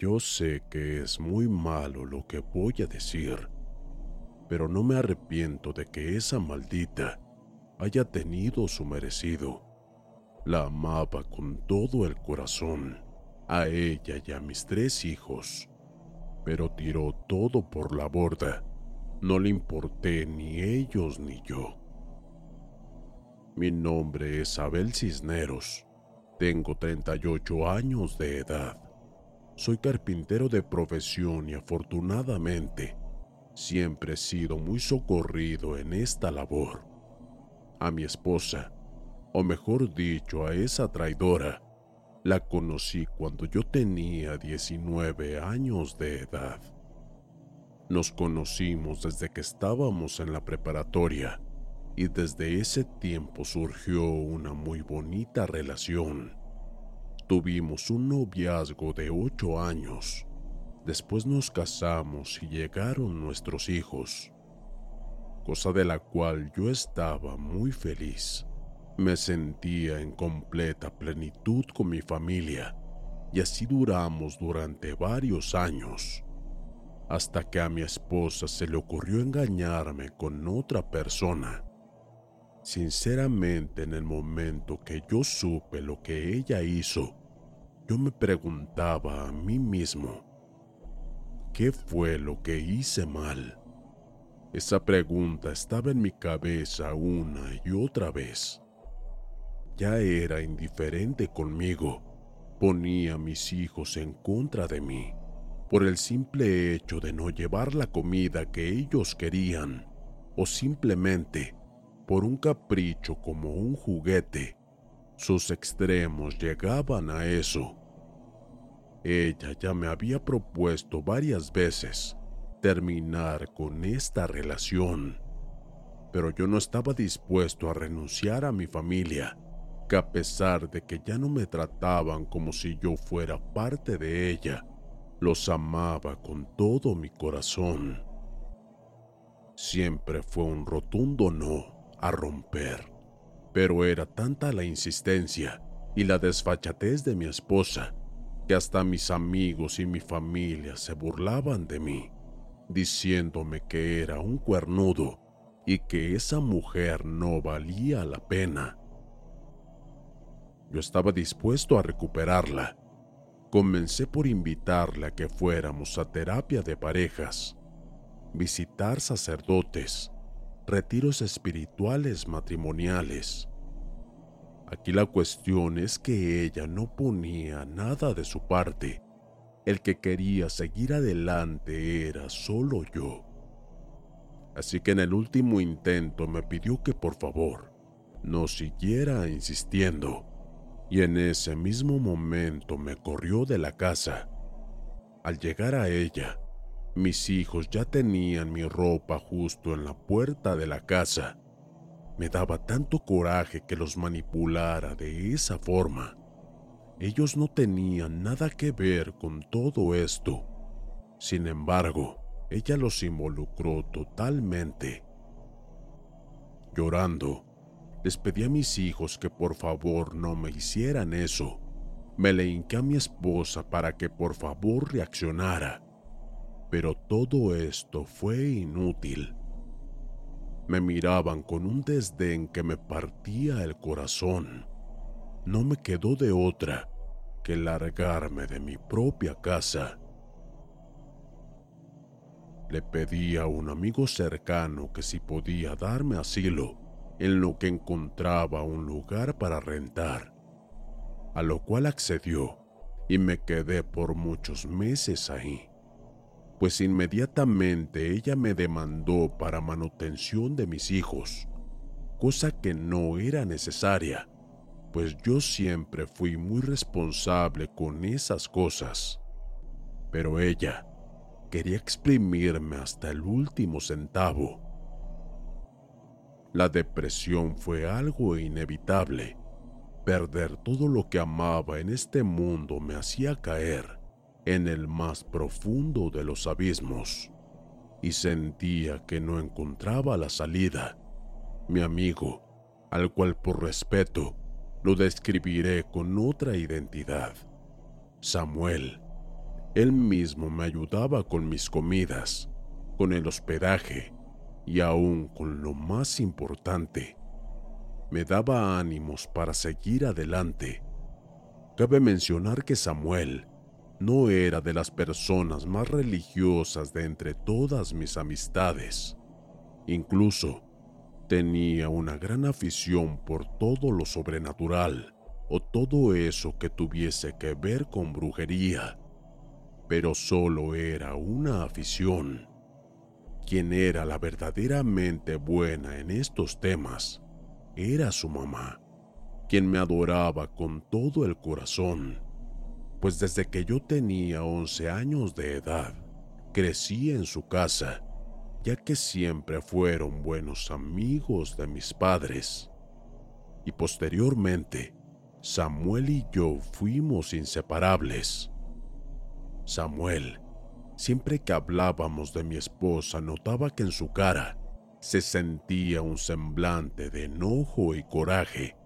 Yo sé que es muy malo lo que voy a decir, pero no me arrepiento de que esa maldita haya tenido su merecido. La amaba con todo el corazón, a ella y a mis tres hijos, pero tiró todo por la borda. No le importé ni ellos ni yo. Mi nombre es Abel Cisneros. Tengo 38 años de edad. Soy carpintero de profesión y afortunadamente siempre he sido muy socorrido en esta labor. A mi esposa, o mejor dicho, a esa traidora, la conocí cuando yo tenía 19 años de edad. Nos conocimos desde que estábamos en la preparatoria y desde ese tiempo surgió una muy bonita relación. Tuvimos un noviazgo de ocho años. Después nos casamos y llegaron nuestros hijos, cosa de la cual yo estaba muy feliz. Me sentía en completa plenitud con mi familia y así duramos durante varios años, hasta que a mi esposa se le ocurrió engañarme con otra persona. Sinceramente, en el momento que yo supe lo que ella hizo, yo me preguntaba a mí mismo, ¿qué fue lo que hice mal? Esa pregunta estaba en mi cabeza una y otra vez. Ya era indiferente conmigo, ponía a mis hijos en contra de mí, por el simple hecho de no llevar la comida que ellos querían, o simplemente por un capricho como un juguete. Sus extremos llegaban a eso. Ella ya me había propuesto varias veces terminar con esta relación, pero yo no estaba dispuesto a renunciar a mi familia, que a pesar de que ya no me trataban como si yo fuera parte de ella, los amaba con todo mi corazón. Siempre fue un rotundo no a romper, pero era tanta la insistencia y la desfachatez de mi esposa que hasta mis amigos y mi familia se burlaban de mí, diciéndome que era un cuernudo y que esa mujer no valía la pena. Yo estaba dispuesto a recuperarla. Comencé por invitarla a que fuéramos a terapia de parejas, visitar sacerdotes, retiros espirituales matrimoniales. Aquí la cuestión es que ella no ponía nada de su parte. El que quería seguir adelante era solo yo. Así que en el último intento me pidió que por favor no siguiera insistiendo. Y en ese mismo momento me corrió de la casa. Al llegar a ella, mis hijos ya tenían mi ropa justo en la puerta de la casa. Me daba tanto coraje que los manipulara de esa forma. Ellos no tenían nada que ver con todo esto. Sin embargo, ella los involucró totalmente. Llorando, les pedí a mis hijos que por favor no me hicieran eso. Me le hinqué a mi esposa para que por favor reaccionara. Pero todo esto fue inútil. Me miraban con un desdén que me partía el corazón. No me quedó de otra que largarme de mi propia casa. Le pedí a un amigo cercano que si podía darme asilo en lo que encontraba un lugar para rentar, a lo cual accedió y me quedé por muchos meses ahí, pues inmediatamente ella me demandó para manutención de mis hijos, cosa que no era necesaria, pues yo siempre fui muy responsable con esas cosas. Pero ella quería exprimirme hasta el último centavo. La depresión fue algo inevitable. Perder todo lo que amaba en este mundo me hacía caer en el más profundo de los abismos y sentía que no encontraba la salida. Mi amigo, al cual por respeto lo describiré con otra identidad, Samuel, él mismo me ayudaba con mis comidas, con el hospedaje y aún con lo más importante, me daba ánimos para seguir adelante. Cabe mencionar que Samuel no era de las personas más religiosas de entre todas mis amistades. Incluso tenía una gran afición por todo lo sobrenatural o todo eso que tuviese que ver con brujería pero solo era una afición. Quien era la verdaderamente buena en estos temas era su mamá, quien me adoraba con todo el corazón, pues desde que yo tenía 11 años de edad, crecí en su casa, ya que siempre fueron buenos amigos de mis padres. Y posteriormente, Samuel y yo fuimos inseparables. Samuel, siempre que hablábamos de mi esposa, notaba que en su cara se sentía un semblante de enojo y coraje.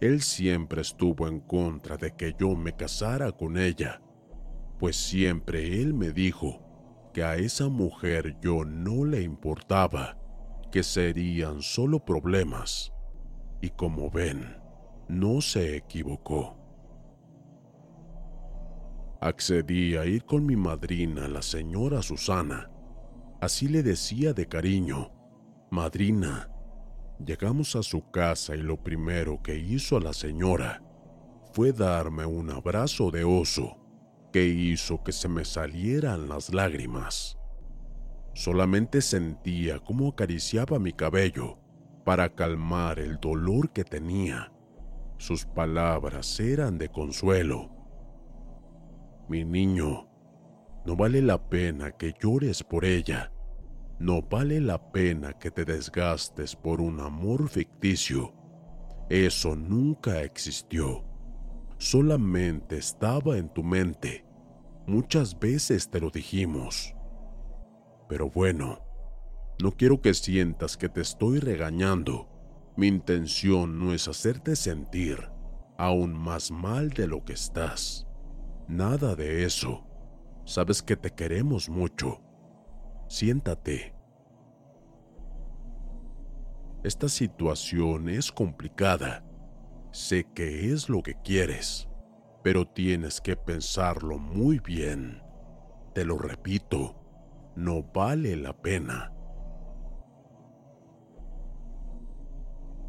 Él siempre estuvo en contra de que yo me casara con ella, pues siempre él me dijo que a esa mujer yo no le importaba, que serían solo problemas. Y como ven, no se equivocó. Accedí a ir con mi madrina, la señora Susana. Así le decía de cariño, madrina. Llegamos a su casa y lo primero que hizo la señora fue darme un abrazo de oso que hizo que se me salieran las lágrimas. Solamente sentía cómo acariciaba mi cabello para calmar el dolor que tenía. Sus palabras eran de consuelo mi niño, no vale la pena que llores por ella. No vale la pena que te desgastes por un amor ficticio. Eso nunca existió. Solamente estaba en tu mente. Muchas veces te lo dijimos. Pero bueno, no quiero que sientas que te estoy regañando. Mi intención no es hacerte sentir aún más mal de lo que estás. Nada de eso. Sabes que te queremos mucho. Siéntate. Esta situación es complicada. Sé que es lo que quieres, pero tienes que pensarlo muy bien. Te lo repito, no vale la pena.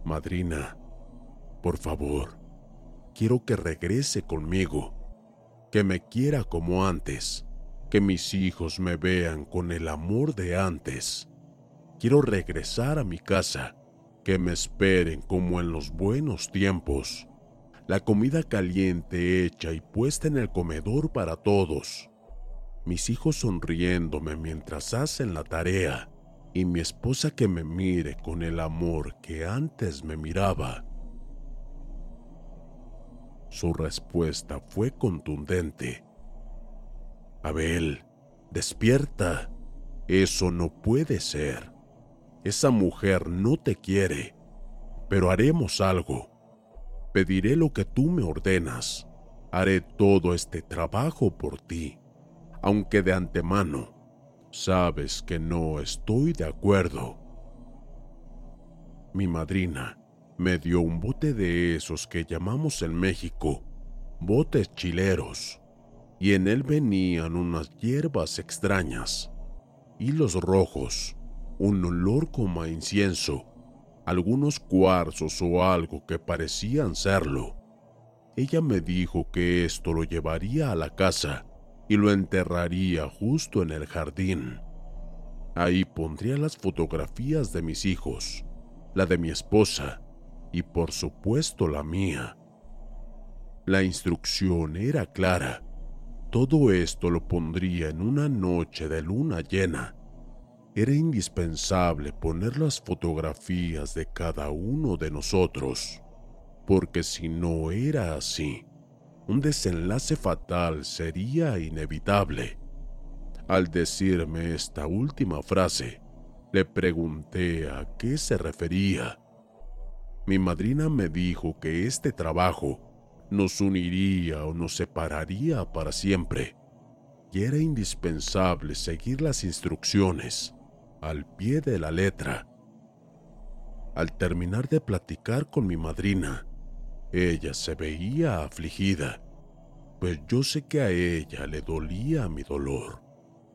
Madrina, por favor, quiero que regrese conmigo que me quiera como antes, que mis hijos me vean con el amor de antes. Quiero regresar a mi casa, que me esperen como en los buenos tiempos, la comida caliente hecha y puesta en el comedor para todos, mis hijos sonriéndome mientras hacen la tarea y mi esposa que me mire con el amor que antes me miraba. Su respuesta fue contundente. Abel, despierta. Eso no puede ser. Esa mujer no te quiere. Pero haremos algo. Pediré lo que tú me ordenas. Haré todo este trabajo por ti, aunque de antemano sabes que no estoy de acuerdo. Mi madrina me dio un bote de esos que llamamos en México botes chileros, y en él venían unas hierbas extrañas, hilos rojos, un olor como a incienso, algunos cuarzos o algo que parecían serlo. Ella me dijo que esto lo llevaría a la casa y lo enterraría justo en el jardín. Ahí pondría las fotografías de mis hijos, la de mi esposa y por supuesto la mía. La instrucción era clara. Todo esto lo pondría en una noche de luna llena. Era indispensable poner las fotografías de cada uno de nosotros, porque si no era así, un desenlace fatal sería inevitable. Al decirme esta última frase, le pregunté a qué se refería. Mi madrina me dijo que este trabajo nos uniría o nos separaría para siempre, y era indispensable seguir las instrucciones al pie de la letra. Al terminar de platicar con mi madrina, ella se veía afligida, pues yo sé que a ella le dolía mi dolor,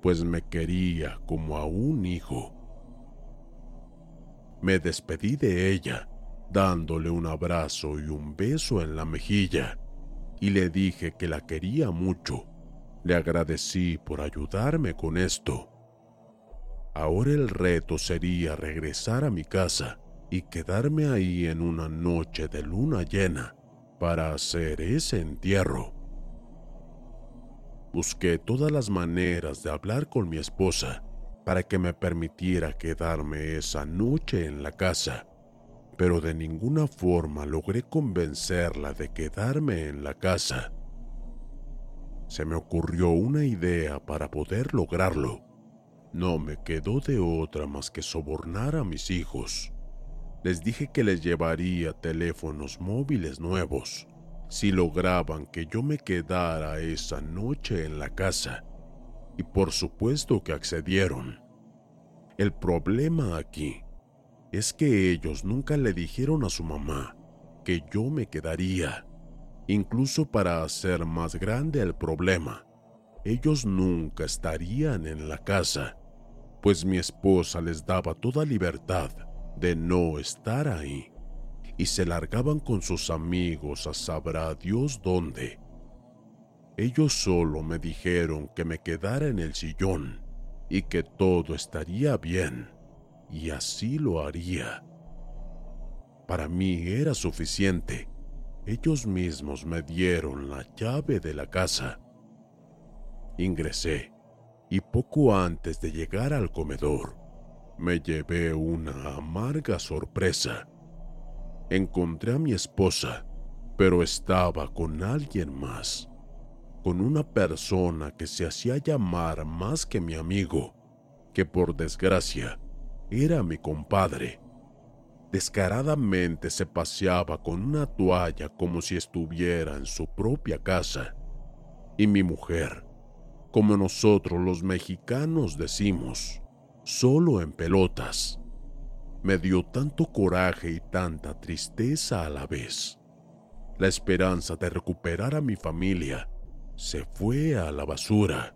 pues me quería como a un hijo. Me despedí de ella, dándole un abrazo y un beso en la mejilla, y le dije que la quería mucho. Le agradecí por ayudarme con esto. Ahora el reto sería regresar a mi casa y quedarme ahí en una noche de luna llena para hacer ese entierro. Busqué todas las maneras de hablar con mi esposa para que me permitiera quedarme esa noche en la casa, pero de ninguna forma logré convencerla de quedarme en la casa. Se me ocurrió una idea para poder lograrlo. No me quedó de otra más que sobornar a mis hijos les dije que les llevaría teléfonos móviles nuevos si lograban que yo me quedara esa noche en la casa. Y por supuesto que accedieron. El problema aquí es que ellos nunca le dijeron a su mamá que yo me quedaría. Incluso para hacer más grande el problema, ellos nunca estarían en la casa, pues mi esposa les daba toda libertad de no estar ahí y se largaban con sus amigos a sabrá Dios dónde. Ellos solo me dijeron que me quedara en el sillón y que todo estaría bien, y así lo haría. Para mí era suficiente. Ellos mismos me dieron la llave de la casa. Ingresé, y poco antes de llegar al comedor, me llevé una amarga sorpresa. Encontré a mi esposa, pero estaba con alguien más, con una persona que se hacía llamar más que mi amigo, que por desgracia era mi compadre. Descaradamente se paseaba con una toalla como si estuviera en su propia casa. Y mi mujer, como nosotros los mexicanos decimos, solo en pelotas. Me dio tanto coraje y tanta tristeza a la vez. La esperanza de recuperar a mi familia se fue a la basura.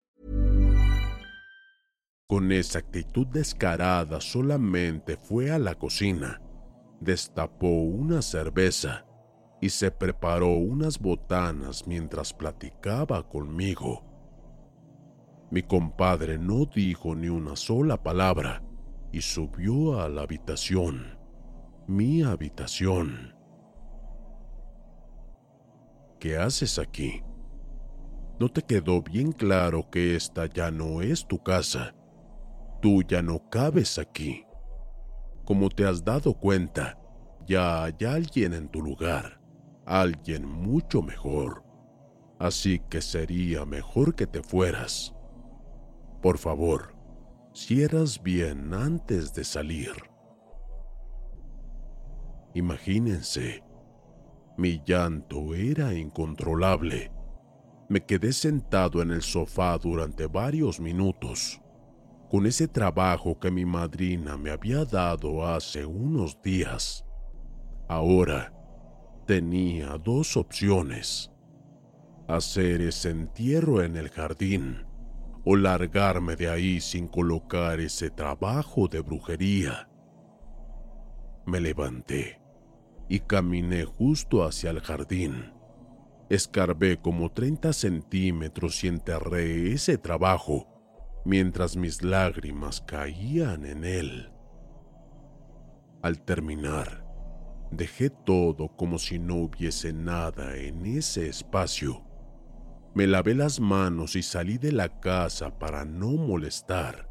Con esa actitud descarada solamente fue a la cocina, destapó una cerveza y se preparó unas botanas mientras platicaba conmigo. Mi compadre no dijo ni una sola palabra y subió a la habitación, mi habitación. ¿Qué haces aquí? ¿No te quedó bien claro que esta ya no es tu casa? Tú ya no cabes aquí. Como te has dado cuenta, ya hay alguien en tu lugar, alguien mucho mejor. Así que sería mejor que te fueras. Por favor, cierras bien antes de salir. Imagínense, mi llanto era incontrolable. Me quedé sentado en el sofá durante varios minutos, con ese trabajo que mi madrina me había dado hace unos días. Ahora tenía dos opciones. Hacer ese entierro en el jardín o largarme de ahí sin colocar ese trabajo de brujería. Me levanté y caminé justo hacia el jardín. Escarbé como 30 centímetros y enterré ese trabajo mientras mis lágrimas caían en él. Al terminar, dejé todo como si no hubiese nada en ese espacio me lavé las manos y salí de la casa para no molestar.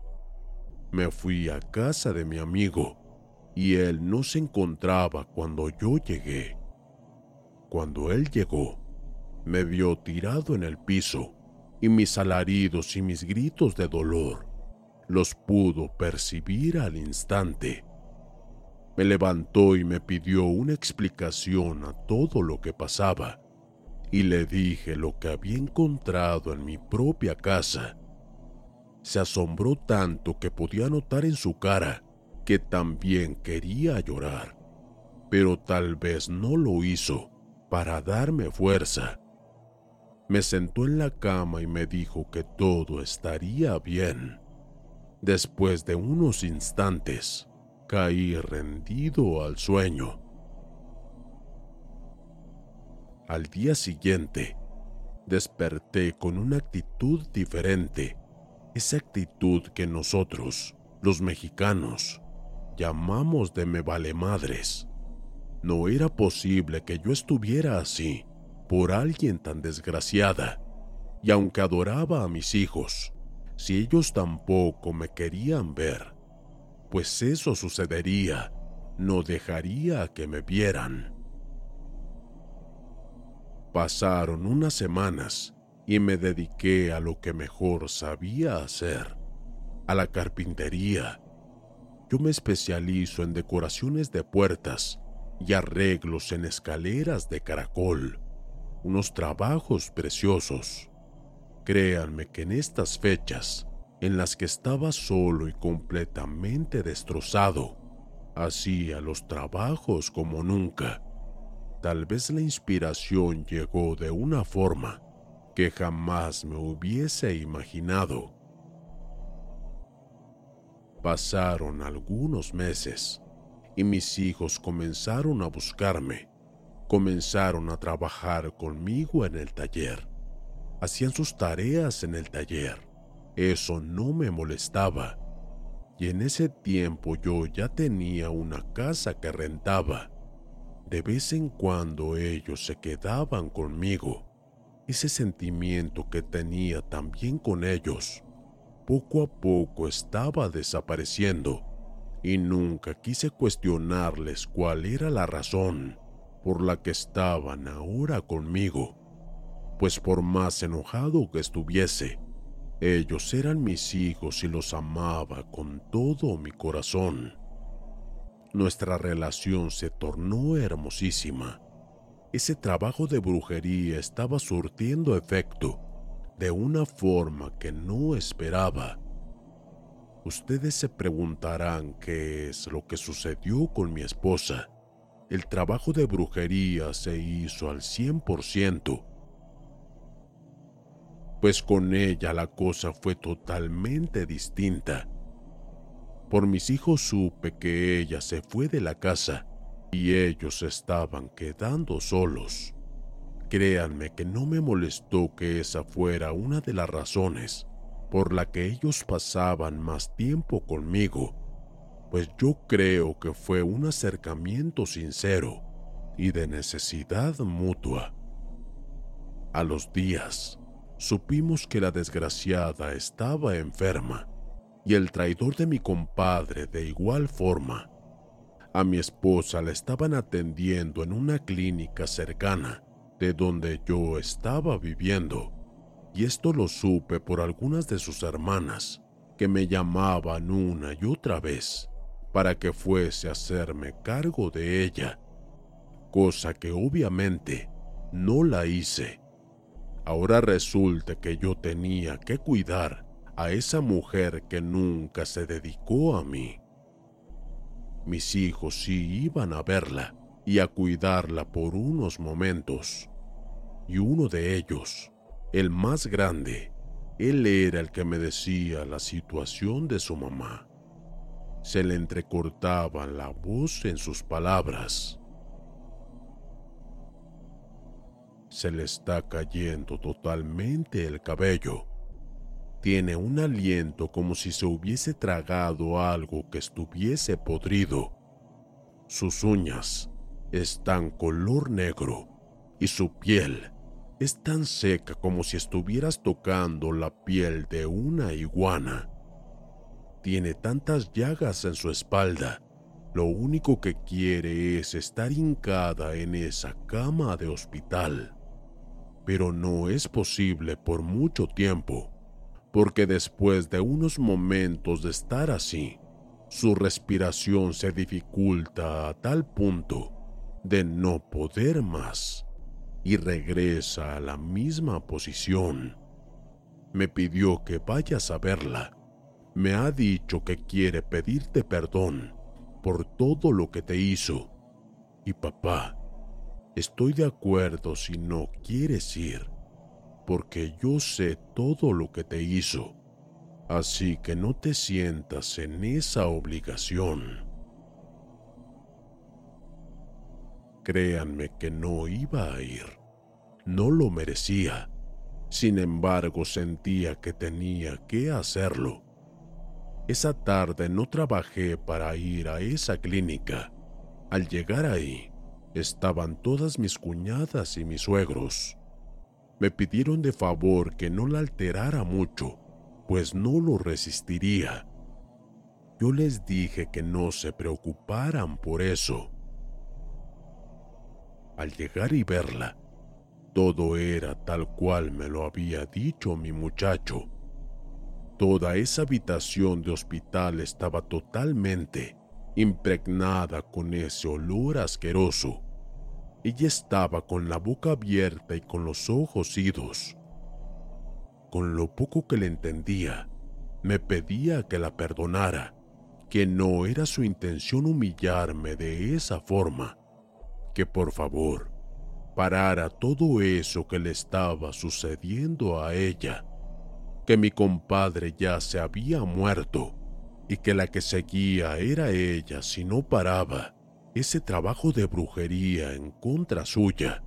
Me fui a casa de mi amigo y él no se encontraba cuando yo llegué. Cuando él llegó, me vio tirado en el piso y mis alaridos y mis gritos de dolor los pudo percibir al instante. Me levantó y me pidió una explicación a todo lo que pasaba y le dije lo que había encontrado en mi propia casa. Se asombró tanto que podía notar en su cara que también quería llorar, pero tal vez no lo hizo para darme fuerza. Me sentó en la cama y me dijo que todo estaría bien. Después de unos instantes, caí rendido al sueño. Al día siguiente, desperté con una actitud diferente, esa actitud que nosotros, los mexicanos, llamamos de me vale madres. No era posible que yo estuviera así por alguien tan desgraciada, y aunque adoraba a mis hijos, si ellos tampoco me querían ver, pues eso sucedería, no dejaría que me vieran. Pasaron unas semanas y me dediqué a lo que mejor sabía hacer, a la carpintería. Yo me especializo en decoraciones de puertas y arreglos en escaleras de caracol, unos trabajos preciosos. Créanme que en estas fechas, en las que estaba solo y completamente destrozado, hacía los trabajos como nunca Tal vez la inspiración llegó de una forma que jamás me hubiese imaginado. Pasaron algunos meses y mis hijos comenzaron a buscarme, comenzaron a trabajar conmigo en el taller, hacían sus tareas en el taller. Eso no me molestaba. Y en ese tiempo yo ya tenía una casa que rentaba De vez en cuando ellos se quedaban conmigo. Ese sentimiento que tenía también con ellos, poco a poco estaba desapareciendo y nunca quise cuestionarles cuál era la razón por la que estaban ahora conmigo, pues por más enojado que estuviese, ellos eran mis hijos y los amaba con todo mi corazón. Nuestra relación se tornó hermosísima. Ese trabajo de brujería estaba surtiendo efecto de una forma que no esperaba. Ustedes se preguntarán qué es lo que sucedió con mi esposa. El trabajo de brujería se hizo al 100%, pues con ella la cosa fue totalmente distinta. Por mis hijos supe que ella se fue de la casa y ellos estaban quedando solos. Créanme que no me molestó que esa fuera una de las razones por la que ellos pasaban más tiempo conmigo, pues yo creo que fue un acercamiento sincero y de necesidad mutua. A los días, supimos que la desgraciada estaba enferma y el traidor de mi compadre de igual forma. A mi esposa la estaban atendiendo en una clínica cercana de donde yo estaba viviendo, y esto lo supe por algunas de sus hermanas, que me llamaban una y otra vez para que fuese a hacerme cargo de ella, cosa que obviamente no la hice Ahora resulta que yo tenía que cuidar a esa mujer que nunca se dedicó a mí. Mis hijos sí iban a verla y a cuidarla por unos momentos. Y uno de ellos, el más grande, él era el que me decía la situación de su mamá. Se le entrecortaba la voz en sus palabras Se le está cayendo totalmente el cabello. Tiene un aliento como si se hubiese tragado algo que estuviese podrido. Sus uñas están color negro y su piel es tan seca como si estuvieras tocando la piel de una iguana. Tiene tantas llagas en su espalda. Lo único que quiere es estar hincada en esa cama de hospital pero no es posible por mucho tiempo, porque después de unos momentos de estar así, su respiración se dificulta a tal punto de no poder más y regresa a la misma posición. Me pidió que vayas a verla. Me ha dicho que quiere pedirte perdón por todo lo que te hizo. Y papá, Estoy de acuerdo si no quieres ir, porque yo sé todo lo que te hizo, así que no te sientas en esa obligación. Créanme que no iba a ir, no lo merecía, sin embargo sentía que tenía que hacerlo. Esa tarde no trabajé para ir a esa clínica. Al llegar ahí, estaban todas mis cuñadas y mis suegros. Me pidieron de favor que no la alterara mucho, pues no lo resistiría. Yo les dije que no se preocuparan por eso. Al llegar y verla, todo era tal cual me lo había dicho mi muchacho. Toda esa habitación de hospital estaba totalmente impregnada con ese olor asqueroso. Ella estaba con la boca abierta y con los ojos idos. Con lo poco que le entendía, me pedía que la perdonara, que no era su intención humillarme de esa forma, que por favor parara todo eso que le estaba sucediendo a ella, que mi compadre ya se había muerto y que la que seguía era ella si no paraba ese trabajo de brujería en contra suya.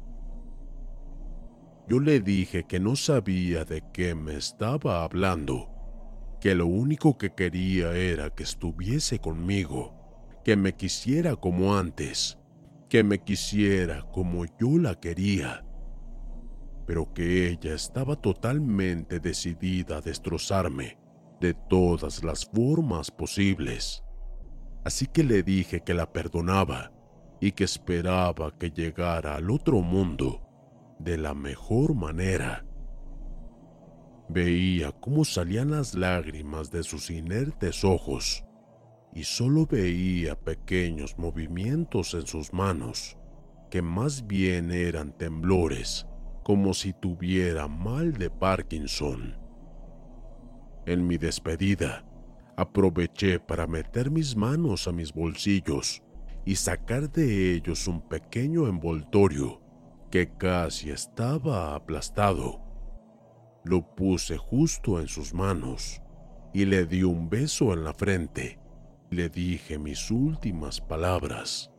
Yo le dije que no sabía de qué me estaba hablando, que lo único que quería era que estuviese conmigo, que me quisiera como antes, que me quisiera como yo la quería, pero que ella estaba totalmente decidida a destrozarme de todas las formas posibles. Así que le dije que la perdonaba y que esperaba que llegara al otro mundo de la mejor manera. Veía cómo salían las lágrimas de sus inertes ojos y solo veía pequeños movimientos en sus manos, que más bien eran temblores, como si tuviera mal de Parkinson. En mi despedida, aproveché para meter mis manos a mis bolsillos y sacar de ellos un pequeño envoltorio que casi estaba aplastado. Lo puse justo en sus manos y le di un beso en la frente. Le dije mis últimas palabras.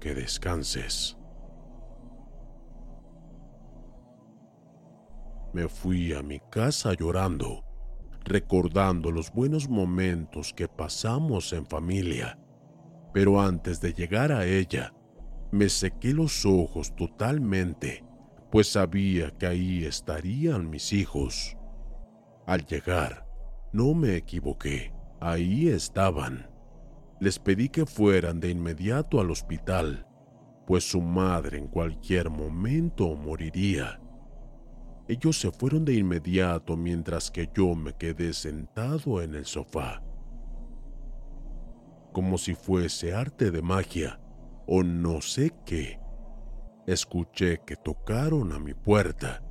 Que descanses. Me fui a mi casa llorando, recordando los buenos momentos que pasamos en familia. Pero antes de llegar a ella, me sequé los ojos totalmente pues sabía que ahí estarían mis hijos. Al llegar, no me equivoqué, ahí estaban. Les pedí que fueran de inmediato al hospital, pues su madre en cualquier momento moriría. Ellos se fueron de inmediato mientras que yo me quedé sentado en el sofá. Como si fuese arte de magia o no sé qué escuché que tocaron a mi puerta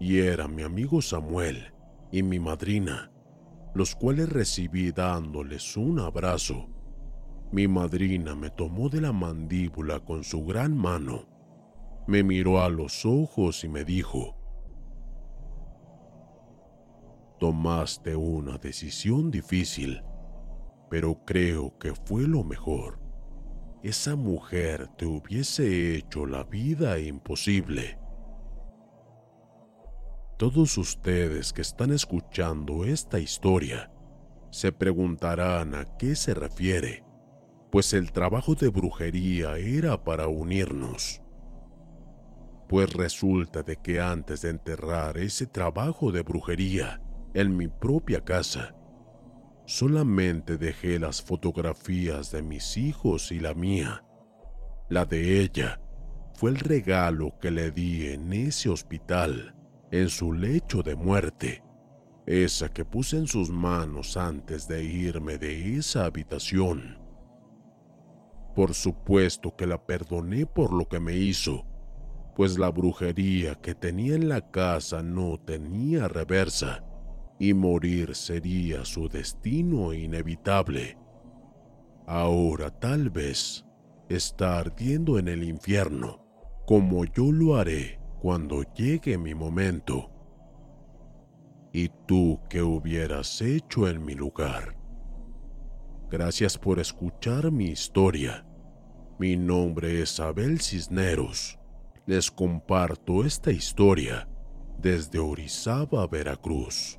y era mi amigo Samuel y mi madrina, los cuales recibí dándoles un abrazo. Mi madrina me tomó de la mandíbula con su gran mano, me miró a los ojos y me dijo, Tomaste una decisión difícil, pero creo que fue lo mejor esa mujer te hubiese hecho la vida imposible. Todos ustedes que están escuchando esta historia se preguntarán a qué se refiere, pues el trabajo de brujería era para unirnos. Pues resulta de que antes de enterrar ese trabajo de brujería en mi propia casa, Solamente dejé las fotografías de mis hijos y la mía. La de ella fue el regalo que le di en ese hospital, en su lecho de muerte. Esa que puse en sus manos antes de irme de esa habitación. Por supuesto que la perdoné por lo que me hizo, pues la brujería que tenía en la casa no tenía reversa y morir sería su destino inevitable. Ahora tal vez está ardiendo en el infierno, como yo lo haré cuando llegue mi momento. ¿Y tú qué hubieras hecho en mi lugar? Gracias por escuchar mi historia. Mi nombre es Abel Cisneros. Les comparto esta historia desde Orizaba, Veracruz.